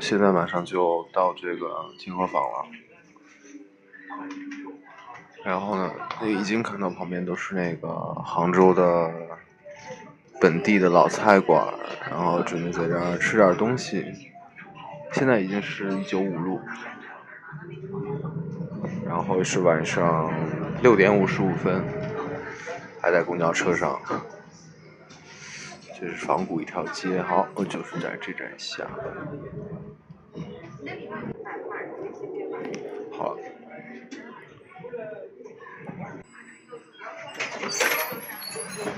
现在马上就到这个清河坊了，然后呢，已经看到旁边都是那个杭州的本地的老菜馆，然后准备在这儿吃点东西。现在已经是一九五路，然后是晚上六点五十五分，还在公交车上。这是仿古一条街，好，我就是在这站下。好，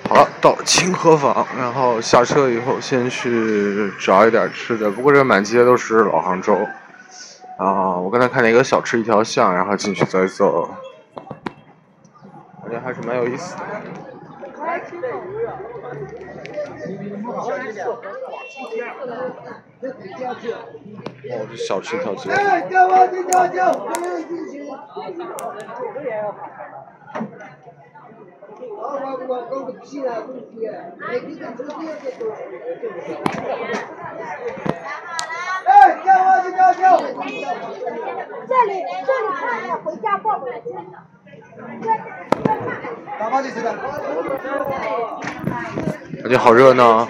好了，到清河坊，然后下车以后先去找一点吃的。不过这满街都是老杭州啊！我刚才看见一个小吃一条巷，然后进去再走，感觉还是蛮有意思的。哦，这小吃一条街。哎，叫我就叫叫。这里这里看要回家报不了警的。打包就行了。感觉好热闹。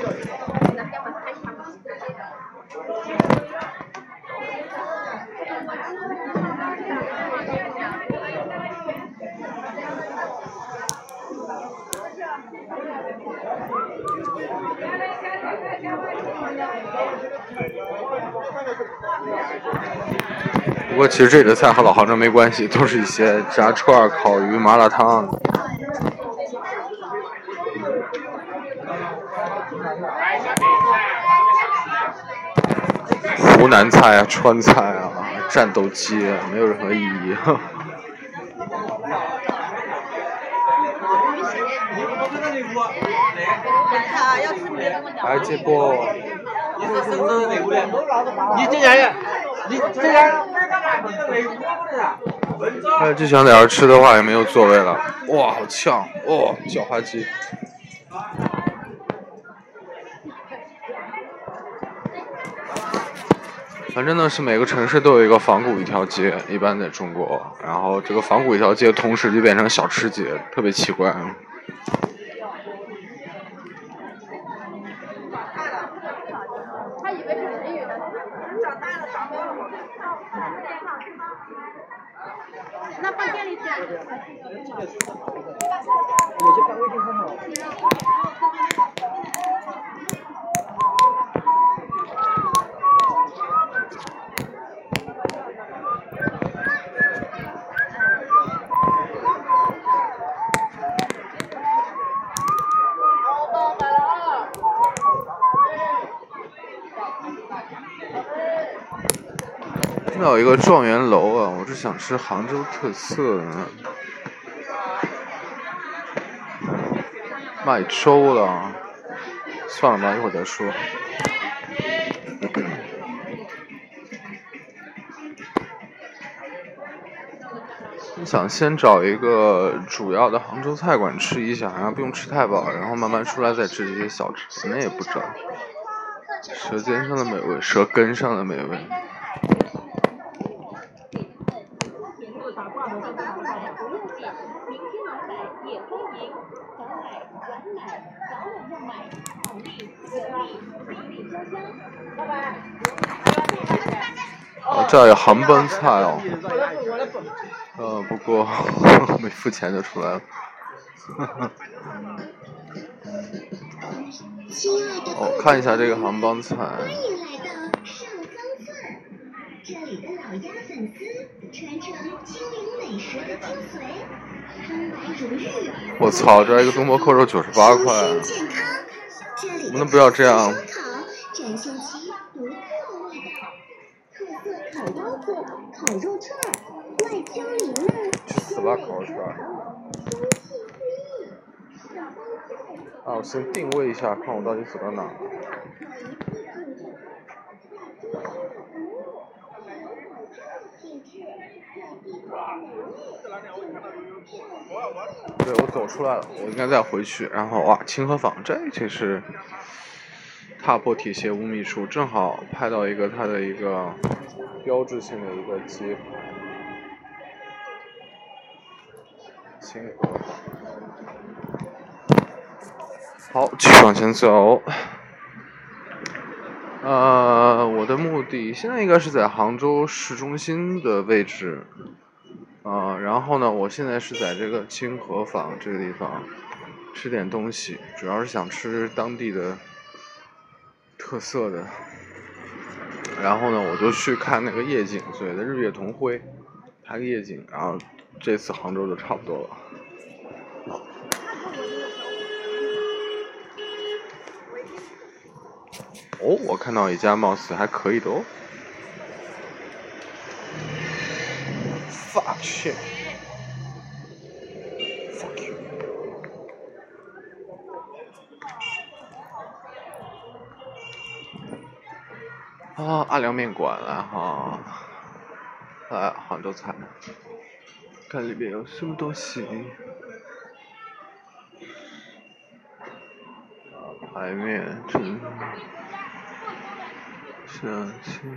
不过其实这里的菜和老杭州没关系，都是一些炸串、烤鱼、麻辣烫。湖南菜啊，川菜啊，战斗机没有任何意义。哎，结果。你这样，你这样。哎，就想在这吃的话，也没有座位了。哇，好呛！哦，叫花鸡。反正呢，是每个城市都有一个仿古一条街，一般在中国。然后这个仿古一条街，同时就变成小吃街，特别奇怪。那放店里去。听到一个状元楼啊，我是想吃杭州特色的，卖粥了，算了吧，一会儿再说。想先找一个主要的杭州菜馆吃一下，然后不用吃太饱，然后慢慢出来再吃这些小吃，那也不找。舌尖上的美味，舌根上的美味。哦，这有杭帮菜哦。呃，不过 没付钱就出来了。哦，看一下这个杭帮菜。我操，这一个东坡扣肉九十八块，能不能不要这样？展现其独特的味道。特色烤包子、烤肉串、外焦里嫩，鲜美可口，香气四溢。啊，我先定位一下，看我到底走到哪。对，我走出来了，我应该再回去。然后哇，清河坊，这其实踏破铁鞋无觅处，正好拍到一个它的一个标志性的一个街口。清河坊。好，继续往前走。呃，我的目的现在应该是在杭州市中心的位置。啊，然后呢，我现在是在这个清河坊这个地方吃点东西，主要是想吃当地的特色的。然后呢，我就去看那个夜景，所谓的日月同辉，拍个夜景。然后这次杭州就差不多了。哦，我看到一家貌似还可以的哦。Fuck shit. 啊，阿良面馆啊哈，来杭州菜，看里面有什么东西。啊，排面，真相亲。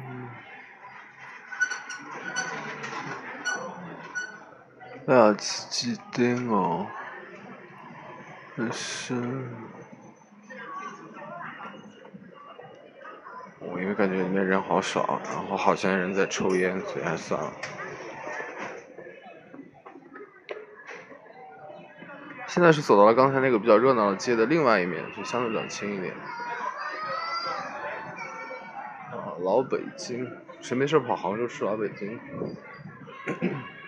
哎呀，吃鸡丁哦，真是。因为感觉里面人好少，然后好像人在抽烟，所以还算了。现在是走到了刚才那个比较热闹的街的另外一面，就相对冷清一点。啊，老北京，谁没事跑杭州吃老北京？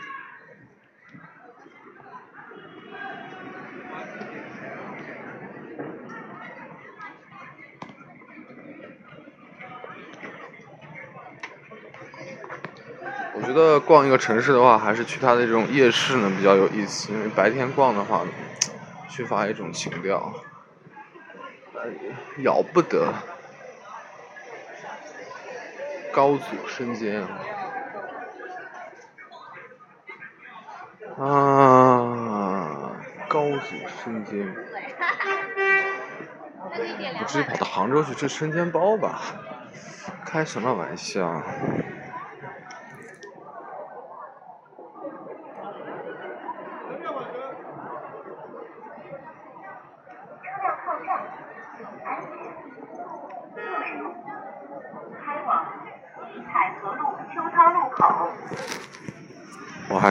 觉得逛一个城市的话，还是去它的这种夜市呢比较有意思，因为白天逛的话，缺乏一种情调。咬不得，高祖生煎啊，高祖生煎，我直接跑到杭州去吃生煎包吧，开什么玩笑？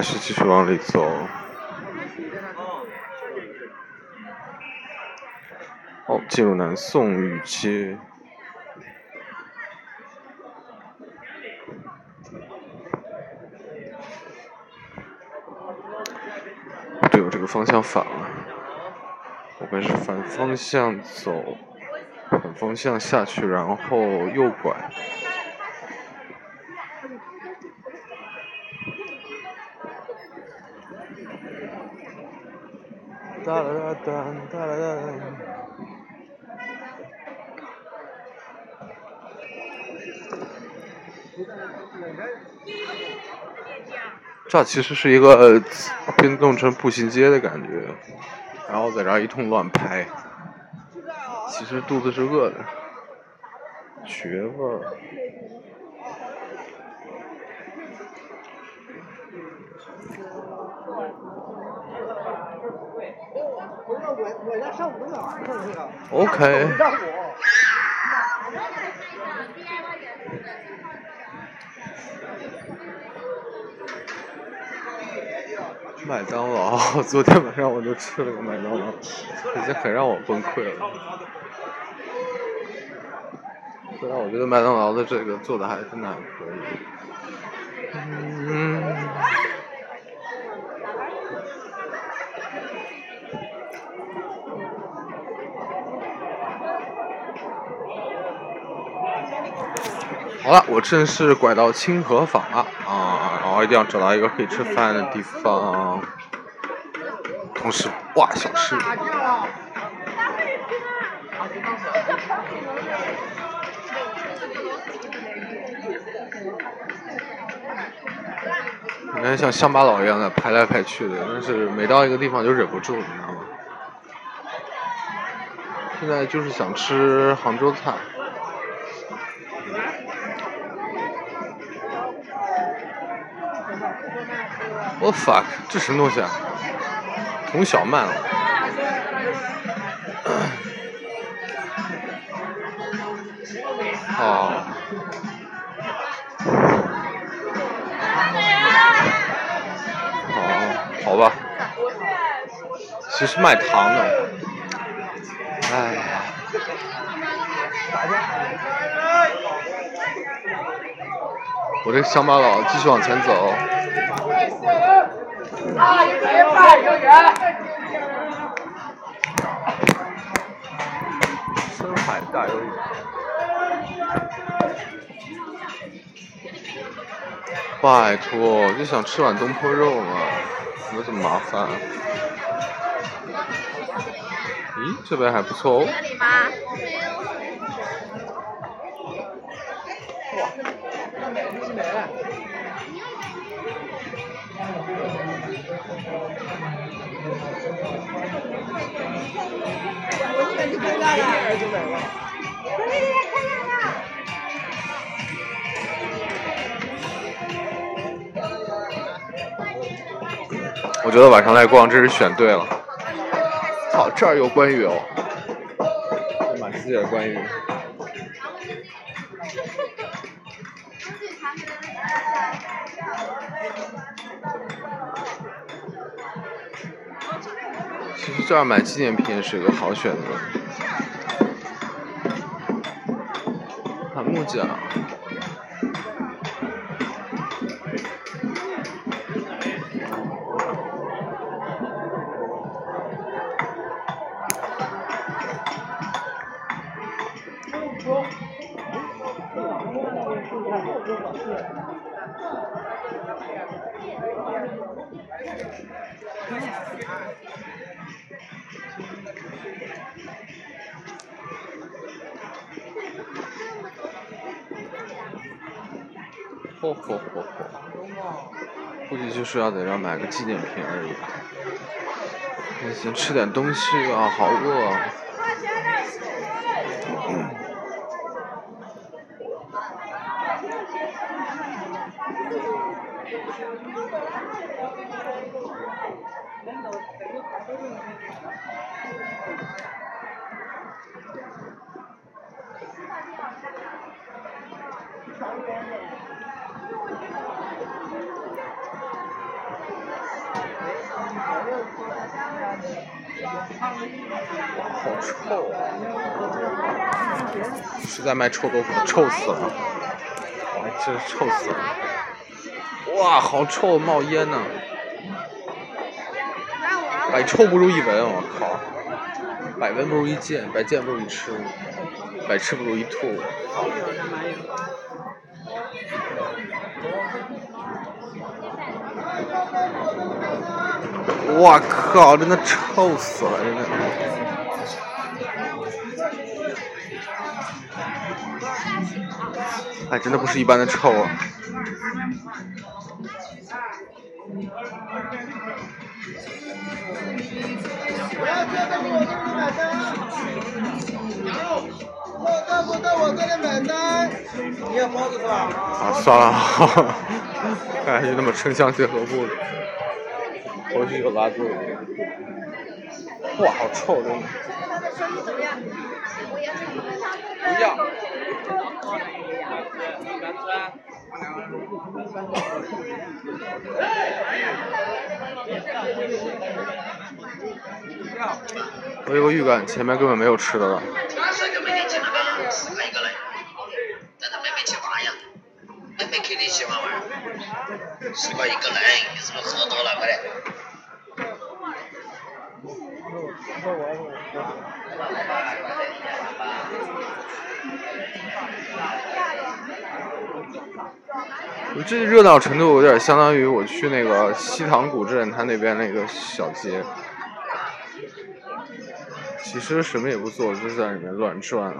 还是继续往里走。哦，进入南宋御街。对，我这个方向反了，我们是反方向走，反方向下去，然后右拐。哒啦哒哒哒啦哒。这其实是一个变动成步行街的感觉，然后在这一通乱拍，其实肚子是饿的，绝味。OK。麦当劳，昨天晚上我就吃了个麦当劳，已经很让我崩溃了。虽然我觉得麦当劳的这个做的还真的还可以。我正式拐到清河坊了啊，然后一定要找到一个可以吃饭的地方，同时哇，小吃。你看像乡巴佬一样的排来排去的，但是每到一个地方就忍不住，你知道吗？现在就是想吃杭州菜。fuck，这什么东西啊？童小曼哦。哦。哦，好吧。其实卖糖的。哎呀。我这乡巴佬继续往前走。啊深海大鱿鱼。拜托，就想吃碗东坡肉嘛，怎么这么麻烦？咦，这边还不错哦。我觉得晚上来逛，真是选对了。好，这儿有关羽哦，满世界的关羽。这儿买纪念品也是一个好选择。看木匠。嚯嚯嚯嚯！估计就是要在这买个纪念品而已。先吃点东西啊，好饿啊！哇好臭啊！是在卖臭豆腐的，臭死了！哎，真是臭死了！哇，好臭，冒烟呢！百臭不如一闻，我靠！百闻不如一见，百见不如一吃，百吃不如一吐。我靠，真的臭死了，真的！哎，真的不是一般的臭啊！不要这样子，我给你买单。我这里买单。你要包子是吧？啊，算了，看 来就那么城乡结合部的。回去就拉肚子。哇，好臭，真的。不要。我有个预感，前面根本没有吃的了。十块一个人，你是不是喝多了？我这热闹程度有点相当于我去那个西塘古镇，它那边那个小街。其实什么也不做，就在里面乱转。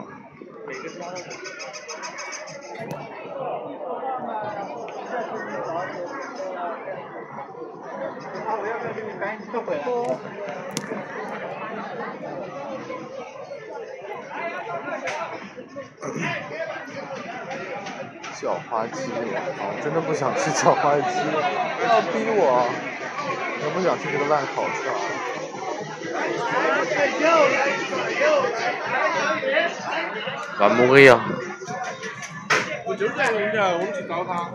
叫花鸡，我真的不想吃叫花鸡，不 要逼我，我不想吃这个烂烤串。完木呀！我就是在弄的，我们去找他。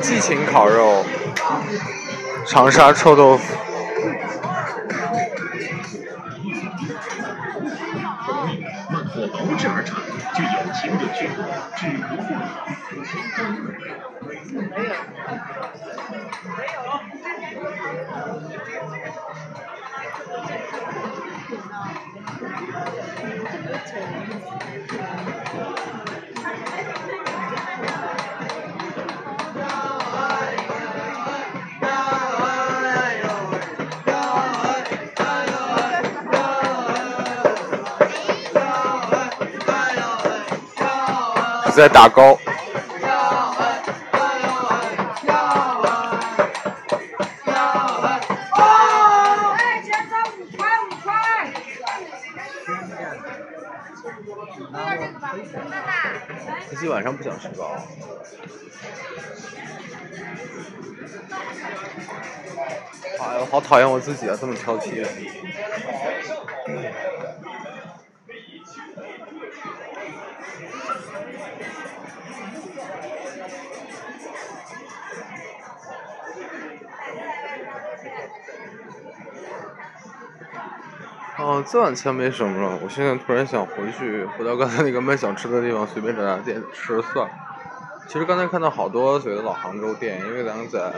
激情烤肉，长沙臭豆腐。清热祛火、止咳护在打高。哎，减少五块五块。今天晚上不想吃糕。哎呀，我好讨厌我自己啊，这么挑剔。哦，这碗菜没什么了。我现在突然想回去，回到刚才那个卖想吃的地方，随便找家店吃算了。其实刚才看到好多所谓的老杭州店，因为咱们在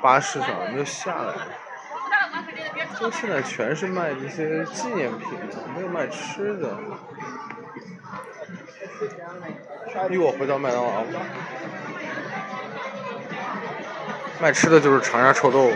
巴士上没有下来，就现在全是卖这些纪念品的，没有卖吃的。逼我回到麦当劳，卖吃的就是长沙臭豆腐。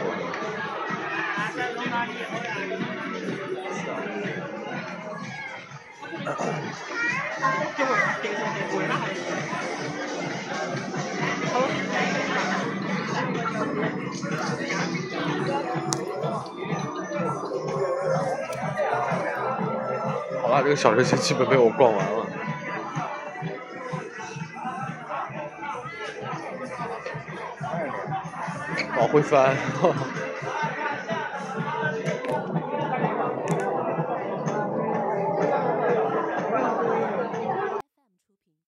好啦，这个小吃街基本被我逛完了。往回翻。